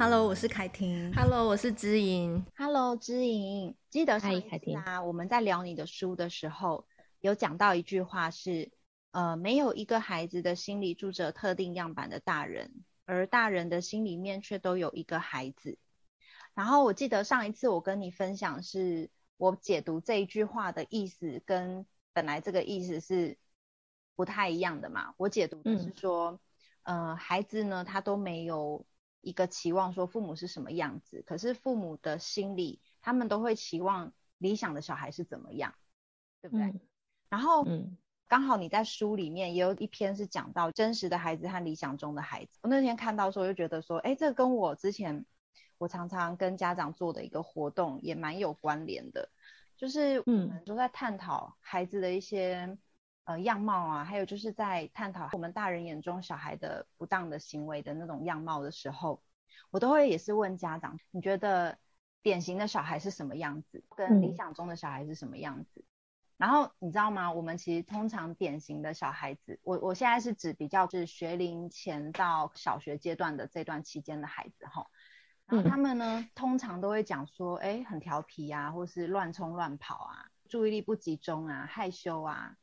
Hello，我是凯婷。Hello，我是知莹。Hello，知莹。记得上一次啊，凯婷。我们在聊你的书的时候，有讲到一句话是，呃，没有一个孩子的心里住着特定样板的大人，而大人的心里面却都有一个孩子。然后我记得上一次我跟你分享是，是我解读这一句话的意思跟本来这个意思是不太一样的嘛。我解读的是说，嗯、呃，孩子呢，他都没有。一个期望说父母是什么样子，可是父母的心里，他们都会期望理想的小孩是怎么样，对不对？嗯、然后，嗯，刚好你在书里面也有一篇是讲到真实的孩子和理想中的孩子。我那天看到的时候，就觉得说，哎，这跟我之前我常常跟家长做的一个活动也蛮有关联的，就是我们都在探讨孩子的一些。呃，样貌啊，还有就是在探讨我们大人眼中小孩的不当的行为的那种样貌的时候，我都会也是问家长，你觉得典型的小孩是什么样子，跟理想中的小孩是什么样子？嗯、然后你知道吗？我们其实通常典型的小孩子，我我现在是指比较是学龄前到小学阶段的这段期间的孩子哈，然后他们呢，嗯、通常都会讲说，哎，很调皮啊，或是乱冲乱跑啊，注意力不集中啊，害羞啊。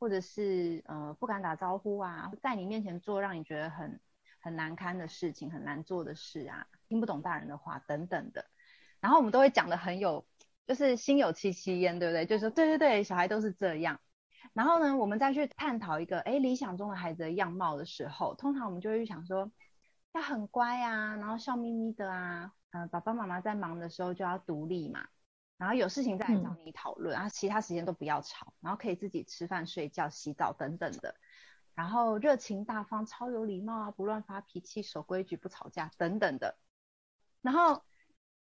或者是呃不敢打招呼啊，在你面前做让你觉得很很难堪的事情，很难做的事啊，听不懂大人的话等等的，然后我们都会讲得很有，就是心有戚戚焉，对不对？就是说对对对，小孩都是这样。然后呢，我们再去探讨一个哎理想中的孩子的样貌的时候，通常我们就会去想说，要很乖啊，然后笑眯眯的啊，嗯、爸爸妈妈在忙的时候就要独立嘛。然后有事情再来找你讨论，然后、嗯、其他时间都不要吵，然后可以自己吃饭、睡觉、洗澡等等的。然后热情大方、超有礼貌啊，不乱发脾气、守规矩、不吵架等等的。然后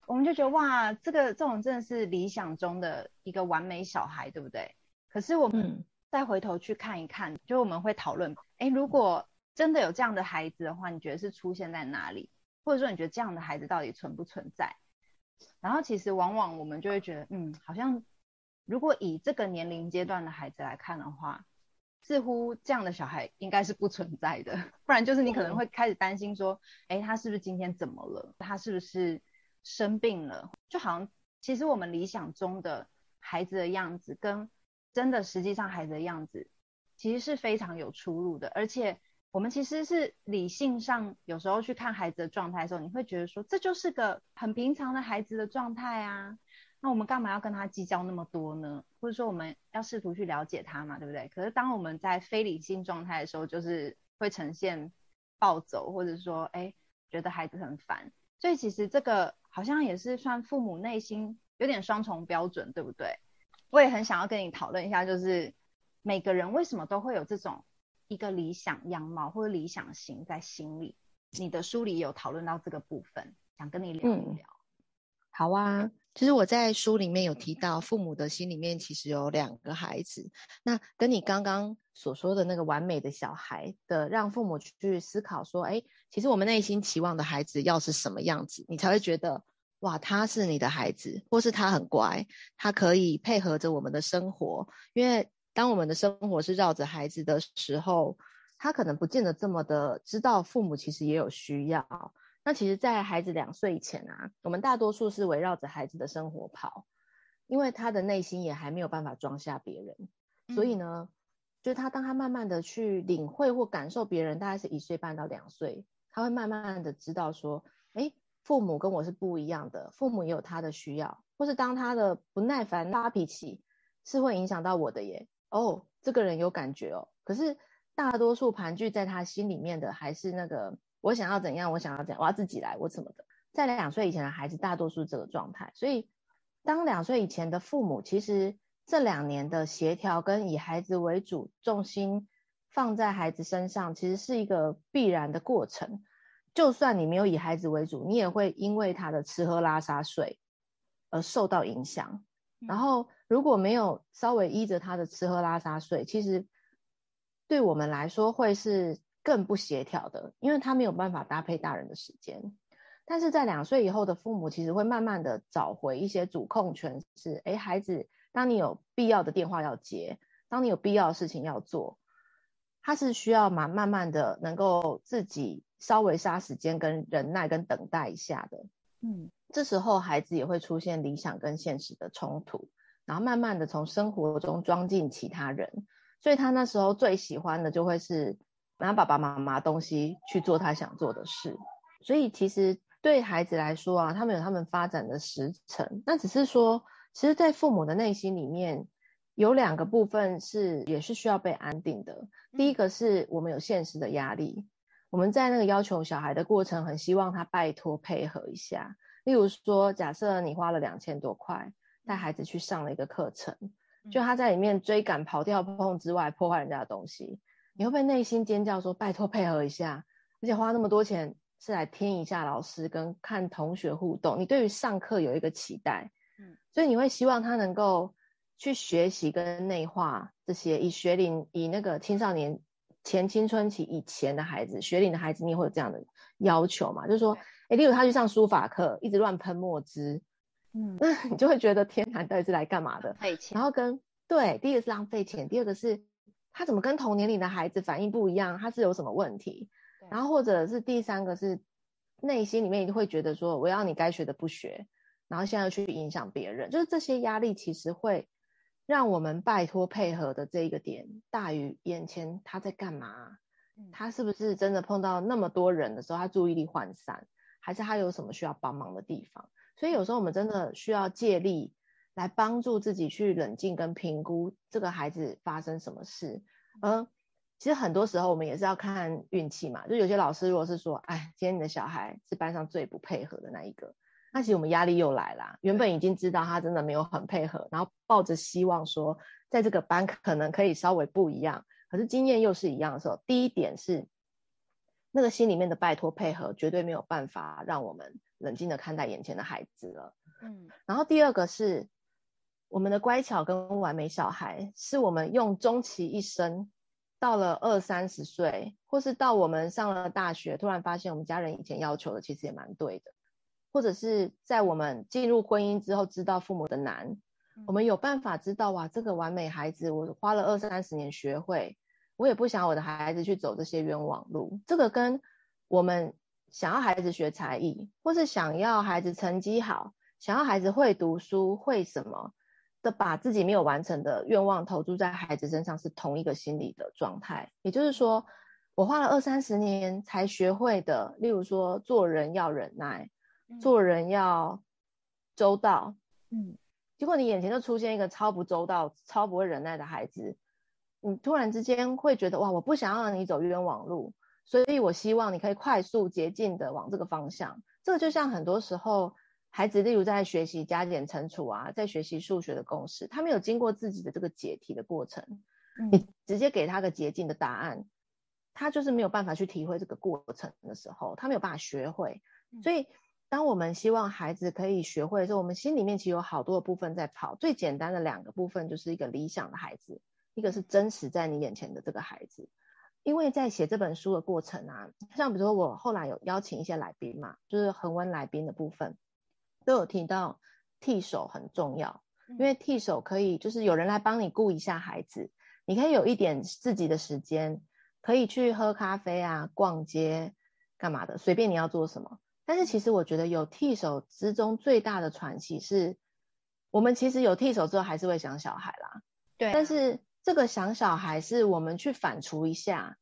我们就觉得哇，这个这种真的是理想中的一个完美小孩，对不对？可是我们再回头去看一看，嗯、就我们会讨论，哎，如果真的有这样的孩子的话，你觉得是出现在哪里？或者说你觉得这样的孩子到底存不存在？然后其实往往我们就会觉得，嗯，好像如果以这个年龄阶段的孩子来看的话，似乎这样的小孩应该是不存在的。不然就是你可能会开始担心说，哎，他是不是今天怎么了？他是不是生病了？就好像其实我们理想中的孩子的样子，跟真的实际上孩子的样子，其实是非常有出入的，而且。我们其实是理性上有时候去看孩子的状态的时候，你会觉得说，这就是个很平常的孩子的状态啊。那我们干嘛要跟他计较那么多呢？或者说我们要试图去了解他嘛，对不对？可是当我们在非理性状态的时候，就是会呈现暴走，或者说哎，觉得孩子很烦。所以其实这个好像也是算父母内心有点双重标准，对不对？我也很想要跟你讨论一下，就是每个人为什么都会有这种。一个理想样貌或者理想型在心里，你的书里有讨论到这个部分，想跟你聊一聊。嗯，好啊，其实我在书里面有提到，父母的心里面其实有两个孩子。那跟你刚刚所说的那个完美的小孩的，让父母去思考说，哎，其实我们内心期望的孩子要是什么样子，你才会觉得，哇，他是你的孩子，或是他很乖，他可以配合着我们的生活，因为。当我们的生活是绕着孩子的时候，他可能不见得这么的知道父母其实也有需要。那其实，在孩子两岁以前啊，我们大多数是围绕着孩子的生活跑，因为他的内心也还没有办法装下别人。所以呢，就是他当他慢慢的去领会或感受别人，大概是一岁半到两岁，他会慢慢的知道说，诶，父母跟我是不一样的，父母也有他的需要，或是当他的不耐烦发脾气，是会影响到我的耶。哦，这个人有感觉哦，可是大多数盘踞在他心里面的还是那个我想要怎样，我想要怎样，我要自己来，我怎么的。在两岁以前的孩子，大多数这个状态。所以，当两岁以前的父母，其实这两年的协调跟以孩子为主，重心放在孩子身上，其实是一个必然的过程。就算你没有以孩子为主，你也会因为他的吃喝拉撒睡而受到影响。然后。如果没有稍微依着他的吃喝拉撒睡，其实对我们来说会是更不协调的，因为他没有办法搭配大人的时间。但是在两岁以后的父母，其实会慢慢的找回一些主控权，是，诶，孩子，当你有必要的电话要接，当你有必要的事情要做，他是需要嘛慢慢的能够自己稍微杀时间跟忍耐跟等待一下的。嗯，这时候孩子也会出现理想跟现实的冲突，然后慢慢的从生活中装进其他人，所以他那时候最喜欢的就会是拿爸爸妈妈东西去做他想做的事。所以其实对孩子来说啊，他们有他们发展的时程，那只是说，其实，在父母的内心里面，有两个部分是也是需要被安定的。第一个是我们有现实的压力。我们在那个要求小孩的过程，很希望他拜托配合一下。例如说，假设你花了两千多块带孩子去上了一个课程，就他在里面追赶、跑跳碰之外，破坏人家的东西，你会不会内心尖叫说拜托配合一下？而且花那么多钱是来听一下老师跟看同学互动，你对于上课有一个期待，嗯，所以你会希望他能够去学习跟内化这些，以学龄以那个青少年。前青春期以前的孩子，学龄的孩子，你也会有这样的要求嘛？就是说，哎，例如他去上书法课，一直乱喷墨汁，嗯，那你就会觉得天哪，到底是来干嘛的？费钱。然后跟对，第一个是浪费钱，第二个是他怎么跟同年龄的孩子反应不一样？他是有什么问题？然后或者是第三个是内心里面会觉得说，我要你该学的不学，然后现在去影响别人，就是这些压力其实会。让我们拜托配合的这一个点大于眼前他在干嘛？他是不是真的碰到那么多人的时候，他注意力涣散，还是他有什么需要帮忙的地方？所以有时候我们真的需要借力来帮助自己去冷静跟评估这个孩子发生什么事。而其实很多时候我们也是要看运气嘛，就有些老师如果是说，哎，今天你的小孩是班上最不配合的那一个。那其实我们压力又来了，原本已经知道他真的没有很配合，然后抱着希望说，在这个班可能可以稍微不一样，可是经验又是一样的时候，第一点是那个心里面的拜托配合绝对没有办法让我们冷静的看待眼前的孩子了。嗯，然后第二个是我们的乖巧跟完美小孩，是我们用终其一生，到了二三十岁，或是到我们上了大学，突然发现我们家人以前要求的其实也蛮对的。或者是在我们进入婚姻之后，知道父母的难，嗯、我们有办法知道哇，这个完美孩子，我花了二三十年学会，我也不想我的孩子去走这些冤枉路。这个跟我们想要孩子学才艺，或是想要孩子成绩好，想要孩子会读书会什么的，把自己没有完成的愿望投注在孩子身上，是同一个心理的状态。也就是说，我花了二三十年才学会的，例如说做人要忍耐。做人要周到，嗯，结果你眼前就出现一个超不周到、超不会忍耐的孩子，你突然之间会觉得哇，我不想要让你走冤枉路，所以我希望你可以快速捷径的往这个方向。这个就像很多时候孩子，例如在学习加减乘除啊，在学习数学的公式，他没有经过自己的这个解题的过程，你直接给他个捷径的答案，他就是没有办法去体会这个过程的时候，他没有办法学会，所以。当我们希望孩子可以学会的时候，我们心里面其实有好多的部分在跑。最简单的两个部分就是一个理想的孩子，一个是真实在你眼前的这个孩子。因为在写这本书的过程啊，像比如说我后来有邀请一些来宾嘛，就是恒温来宾的部分，都有提到替手很重要，因为替手可以就是有人来帮你顾一下孩子，你可以有一点自己的时间，可以去喝咖啡啊、逛街干嘛的，随便你要做什么。但是其实我觉得有替手之中最大的喘息是，我们其实有替手之后还是会想小孩啦。对啊。但是这个想小孩是我们去反刍一下，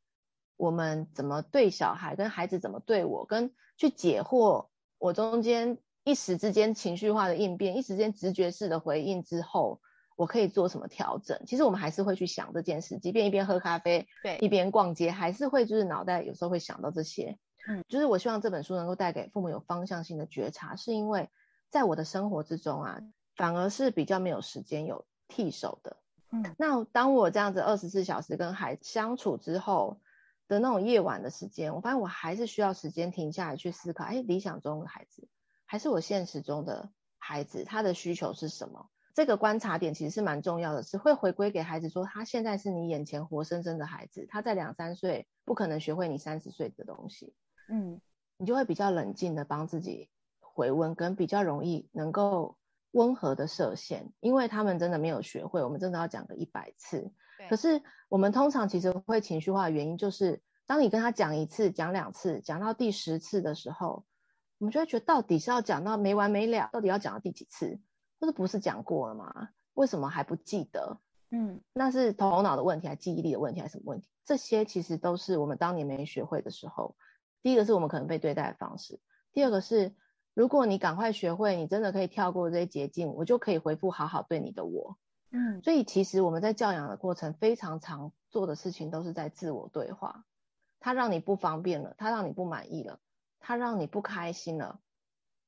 我们怎么对小孩，跟孩子怎么对我，跟去解惑我中间一时之间情绪化的应变，一时间直觉式的回应之后，我可以做什么调整？其实我们还是会去想这件事，即便一边喝咖啡，对，一边逛街，还是会就是脑袋有时候会想到这些。嗯，就是我希望这本书能够带给父母有方向性的觉察，是因为在我的生活之中啊，反而是比较没有时间有替手的。嗯，那当我这样子二十四小时跟孩子相处之后的那种夜晚的时间，我发现我还是需要时间停下来去思考，哎，理想中的孩子还是我现实中的孩子，他的需求是什么？这个观察点其实是蛮重要的，是会回归给孩子说，他现在是你眼前活生生的孩子，他在两三岁不可能学会你三十岁的东西。嗯，你就会比较冷静的帮自己回温，跟比较容易能够温和的设限，因为他们真的没有学会，我们真的要讲个一百次。可是我们通常其实会情绪化的原因，就是当你跟他讲一次、讲两次、讲到第十次的时候，我们就会觉得到底是要讲到没完没了，到底要讲到第几次？或者不是讲过了吗？为什么还不记得？嗯，那是头脑的问题，还是记忆力的问题，还是什么问题？这些其实都是我们当年没学会的时候。第一个是我们可能被对待的方式，第二个是如果你赶快学会，你真的可以跳过这些捷径，我就可以回复好好对你的我。嗯，所以其实我们在教养的过程非常常做的事情都是在自我对话。他让你不方便了，他让你不满意了，他让你不开心了。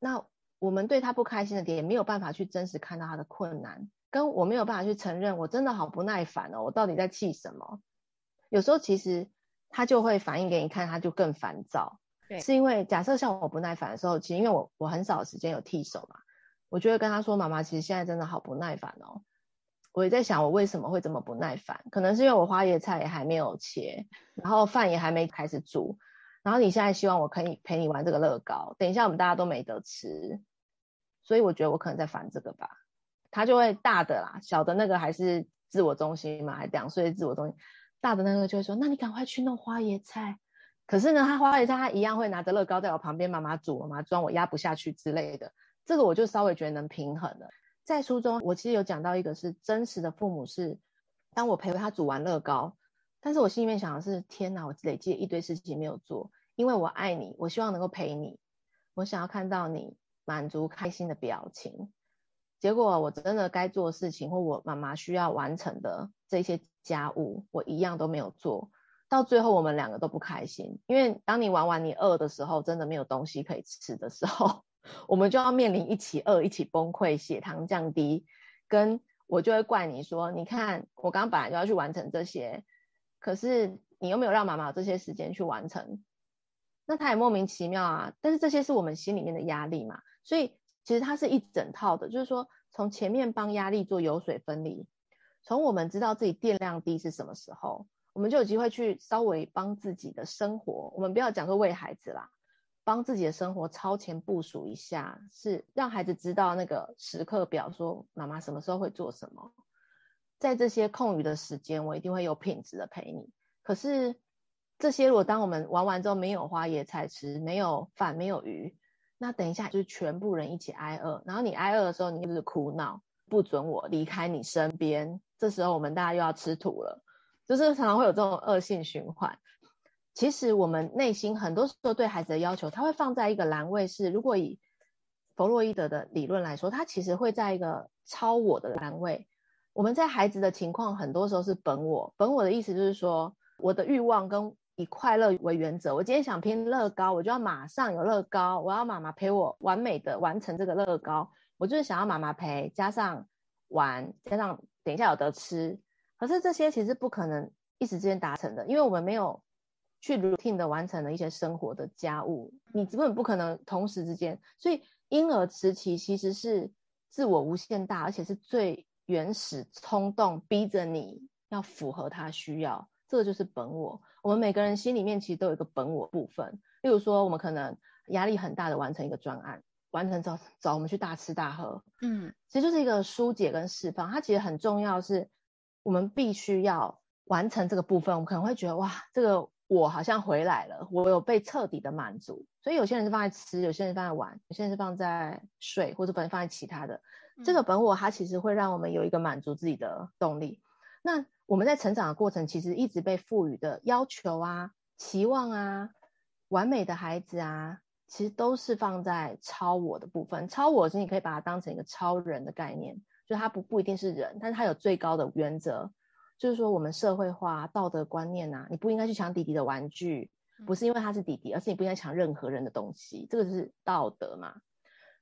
那我们对他不开心的点也没有办法去真实看到他的困难，跟我没有办法去承认我真的好不耐烦哦，我到底在气什么？有时候其实他就会反应给你看，他就更烦躁。对，是因为假设像我不耐烦的时候，其实因为我我很少时间有替手嘛，我就会跟他说：“妈妈，其实现在真的好不耐烦哦。”我也在想，我为什么会这么不耐烦？可能是因为我花椰菜也还没有切，然后饭也还没开始煮，然后你现在希望我可以陪你玩这个乐高，等一下我们大家都没得吃，所以我觉得我可能在烦这个吧。他就会大的啦，小的那个还是自我中心嘛，还两岁自我中心，大的那个就会说：“那你赶快去弄花椰菜。”可是呢，他花椰菜他一样会拿着乐高在我旁边，妈妈煮，妈妈装，我压不下去之类的。这个我就稍微觉得能平衡了。在书中，我其实有讲到一个是真实的父母是，当我陪他煮完乐高，但是我心里面想的是，天哪，我累积一堆事情没有做，因为我爱你，我希望能够陪你，我想要看到你满足开心的表情，结果我真的该做事情或我妈妈需要完成的这些家务，我一样都没有做，到最后我们两个都不开心，因为当你玩完你饿的时候，真的没有东西可以吃的时候。我们就要面临一起饿、一起崩溃、血糖降低，跟我就会怪你说，你看我刚刚本来就要去完成这些，可是你又没有让妈妈有这些时间去完成，那他也莫名其妙啊。但是这些是我们心里面的压力嘛，所以其实它是一整套的，就是说从前面帮压力做油水分离，从我们知道自己电量低是什么时候，我们就有机会去稍微帮自己的生活，我们不要讲说为孩子啦。帮自己的生活超前部署一下，是让孩子知道那个时刻表，说妈妈什么时候会做什么，在这些空余的时间，我一定会有品质的陪你。可是这些如果当我们玩完之后没有花野菜吃，没有饭，没有鱼，那等一下就是全部人一起挨饿。然后你挨饿的时候，你就是哭闹，不准我离开你身边。这时候我们大家又要吃土了，就是常常会有这种恶性循环。其实我们内心很多时候对孩子的要求，他会放在一个栏位是，如果以弗洛伊德的理论来说，他其实会在一个超我的栏位。我们在孩子的情况，很多时候是本我。本我的意思就是说，我的欲望跟以快乐为原则。我今天想拼乐高，我就要马上有乐高，我要妈妈陪我完美的完成这个乐高。我就是想要妈妈陪，加上玩，加上等一下有得吃。可是这些其实不可能一时之间达成的，因为我们没有。去 routine 的完成了一些生活的家务，你根本不可能同时之间，所以婴儿时期其实是自我无限大，而且是最原始冲动，逼着你要符合他需要，这个就是本我。我们每个人心里面其实都有一个本我部分，例如说我们可能压力很大的完成一个专案，完成之后找我们去大吃大喝，嗯，其实就是一个疏解跟释放，它其实很重要，是我们必须要完成这个部分，我们可能会觉得哇，这个。我好像回来了，我有被彻底的满足。所以有些人是放在吃，有些人是放在玩，有些人是放在睡，或者放在其他的。嗯、这个本我它其实会让我们有一个满足自己的动力。那我们在成长的过程，其实一直被赋予的要求啊、期望啊、完美的孩子啊，其实都是放在超我的部分。超我是你可以把它当成一个超人的概念，就它不不一定是人，但是它有最高的原则。就是说，我们社会化道德观念啊，你不应该去抢弟弟的玩具，不是因为他是弟弟，而是你不应该抢任何人的东西，这个是道德嘛。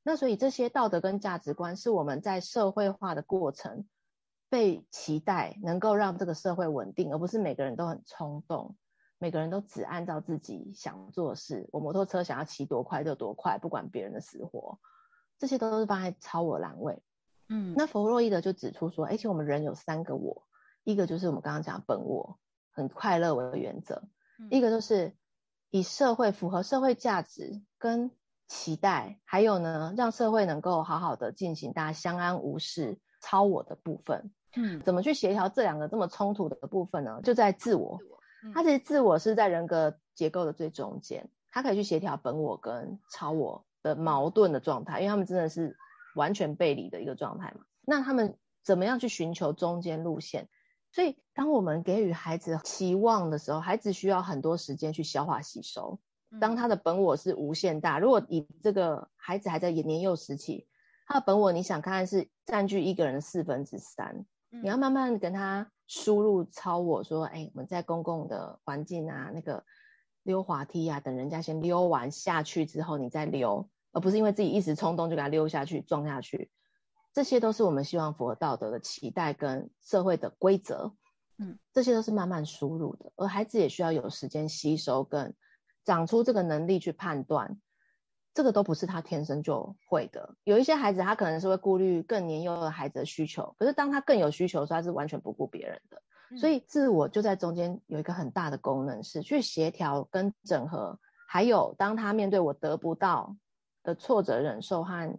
那所以这些道德跟价值观是我们在社会化的过程被期待，能够让这个社会稳定，而不是每个人都很冲动，每个人都只按照自己想做事。我摩托车想要骑多快就多快，不管别人的死活，这些都是放在超我栏位。嗯，那弗洛伊德就指出说，而且我们人有三个我。一个就是我们刚刚讲本我，很快乐为原则；嗯、一个就是以社会符合社会价值跟期待，还有呢，让社会能够好好的进行，大家相安无事，超我的部分。嗯，怎么去协调这两个这么冲突的部分呢？就在自我。他其实自我是在人格结构的最中间，他可以去协调本我跟超我的矛盾的状态，因为他们真的是完全背离的一个状态嘛。那他们怎么样去寻求中间路线？所以，当我们给予孩子期望的时候，孩子需要很多时间去消化吸收。当他的本我是无限大，如果以这个孩子还在年幼时期，他的本我你想看看是占据一个人的四分之三，你要慢慢跟他输入超我说，哎，我们在公共的环境啊，那个溜滑梯啊，等人家先溜完下去之后，你再溜，而不是因为自己一时冲动就给他溜下去撞下去。这些都是我们希望符合道德的期待跟社会的规则，嗯，这些都是慢慢输入的，而孩子也需要有时间吸收跟长出这个能力去判断，这个都不是他天生就会的。有一些孩子他可能是会顾虑更年幼的孩子的需求，可是当他更有需求的时候，他是完全不顾别人的。所以自我就在中间有一个很大的功能，是去协调跟整合，还有当他面对我得不到的挫折忍受和。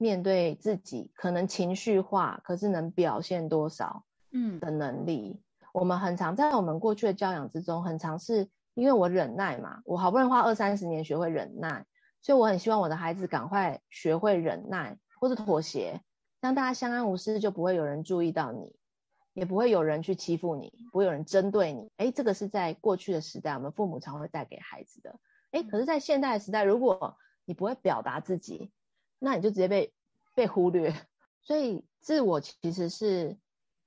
面对自己可能情绪化，可是能表现多少，嗯的能力，嗯、我们很常在我们过去的教养之中，很常是因为我忍耐嘛，我好不容易花二三十年学会忍耐，所以我很希望我的孩子赶快学会忍耐或者妥协，让大家相安无事，就不会有人注意到你，也不会有人去欺负你，不会有人针对你。哎，这个是在过去的时代，我们父母常会带给孩子的。哎，可是，在现代的时代，如果你不会表达自己，那你就直接被被忽略，所以自我其实是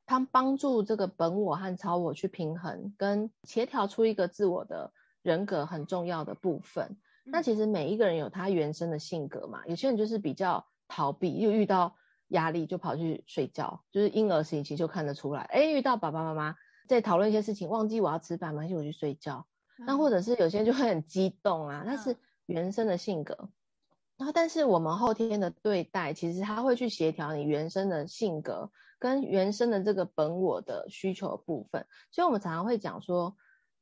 他帮助这个本我和超我去平衡跟协调出一个自我的人格很重要的部分。那其实每一个人有他原生的性格嘛，有些人就是比较逃避，又遇到压力就跑去睡觉，就是婴儿时期就看得出来。哎，遇到爸爸妈妈在讨论一些事情，忘记我要吃饭，没关系，我去睡觉。那或者是有些人就会很激动啊，那是原生的性格。然后，但是我们后天的对待，其实他会去协调你原生的性格跟原生的这个本我的需求的部分。所以，我们常常会讲说，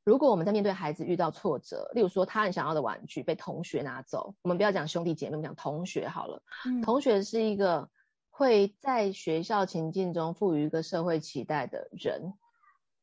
如果我们在面对孩子遇到挫折，例如说他很想要的玩具被同学拿走，我们不要讲兄弟姐妹，我们讲同学好了。嗯。同学是一个会在学校情境中赋予一个社会期待的人，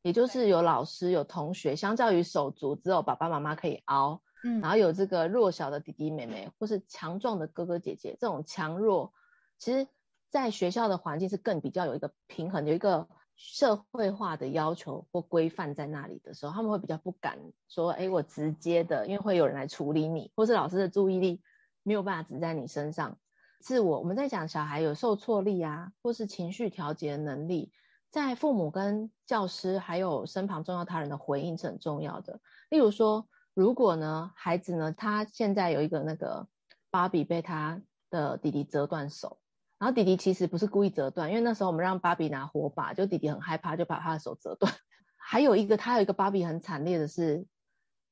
也就是有老师有同学，相较于手足只有爸爸妈妈可以熬。嗯，然后有这个弱小的弟弟妹妹，或是强壮的哥哥姐姐，这种强弱，其实在学校的环境是更比较有一个平衡，有一个社会化的要求或规范在那里的时候，他们会比较不敢说，哎，我直接的，因为会有人来处理你，或是老师的注意力没有办法只在你身上。自我，我们在讲小孩有受挫力啊，或是情绪调节能力，在父母跟教师还有身旁重要他人的回应是很重要的。例如说。如果呢，孩子呢，他现在有一个那个芭比被他的弟弟折断手，然后弟弟其实不是故意折断，因为那时候我们让芭比拿火把，就弟弟很害怕，就把他的手折断。还有一个，他有一个芭比很惨烈的是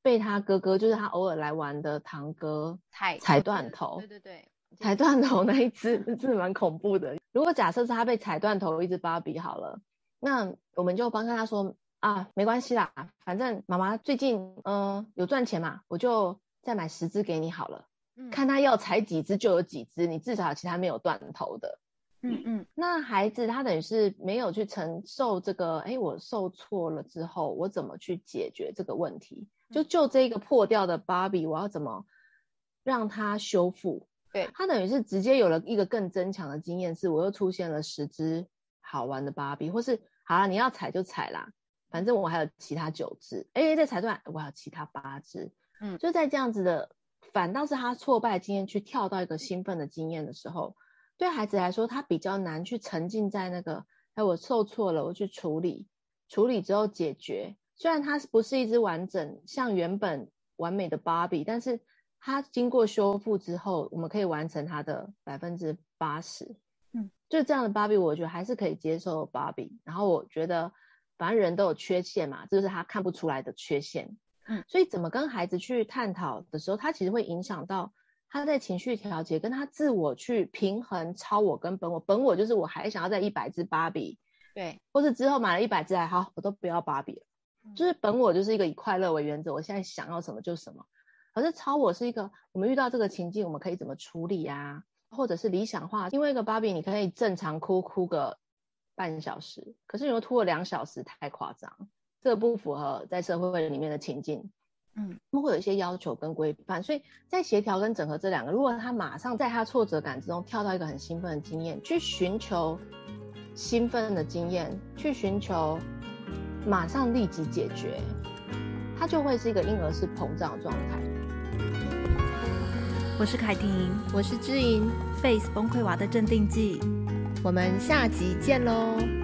被他哥哥，就是他偶尔来玩的堂哥踩踩断头。对对对，踩断头那一只真的蛮恐怖的。如果假设是他被踩断头一只芭比好了，那我们就帮他说。啊，没关系啦，反正妈妈最近嗯、呃、有赚钱嘛，我就再买十只给你好了。嗯，看他要踩几只就有几只，你至少其他没有断头的。嗯嗯，那孩子他等于是没有去承受这个，哎，我受挫了之后，我怎么去解决这个问题？就就这个破掉的芭比，我要怎么让它修复？对，他等于是直接有了一个更增强的经验，是我又出现了十只好玩的芭比，或是好了，你要踩就踩啦。反正我还有其他九只，哎，再踩断，我还有其他八只，嗯，就在这样子的，反倒是他挫败经验去跳到一个兴奋的经验的时候，对孩子来说，他比较难去沉浸在那个，哎，我受挫了，我去处理，处理之后解决。虽然它不是一只完整像原本完美的芭比，但是它经过修复之后，我们可以完成它的百分之八十，嗯，就这样的芭比，我觉得还是可以接受芭比。然后我觉得。反正人都有缺陷嘛，这就是他看不出来的缺陷。嗯，所以怎么跟孩子去探讨的时候，他其实会影响到他在情绪调节，跟他自我去平衡超我跟本我。本我就是我还想要再一百只芭比，对，或是之后买了一百只还好，我都不要芭比了。嗯，就是本我就是一个以快乐为原则，我现在想要什么就什么。可是超我是一个，我们遇到这个情境，我们可以怎么处理啊？或者是理想化，因为一个芭比你可以正常哭哭个。半小时，可是你又拖了两小时，太夸张。这不符合在社会里面的情境。嗯，他们会有一些要求跟规范，所以在协调跟整合这两个，如果他马上在他挫折感之中跳到一个很兴奋的经验，去寻求兴奋的经验，去寻求马上立即解决，他就会是一个婴儿式膨胀的状态。我是凯婷，我是知莹，Face 崩溃娃的镇定剂，我们下集见喽。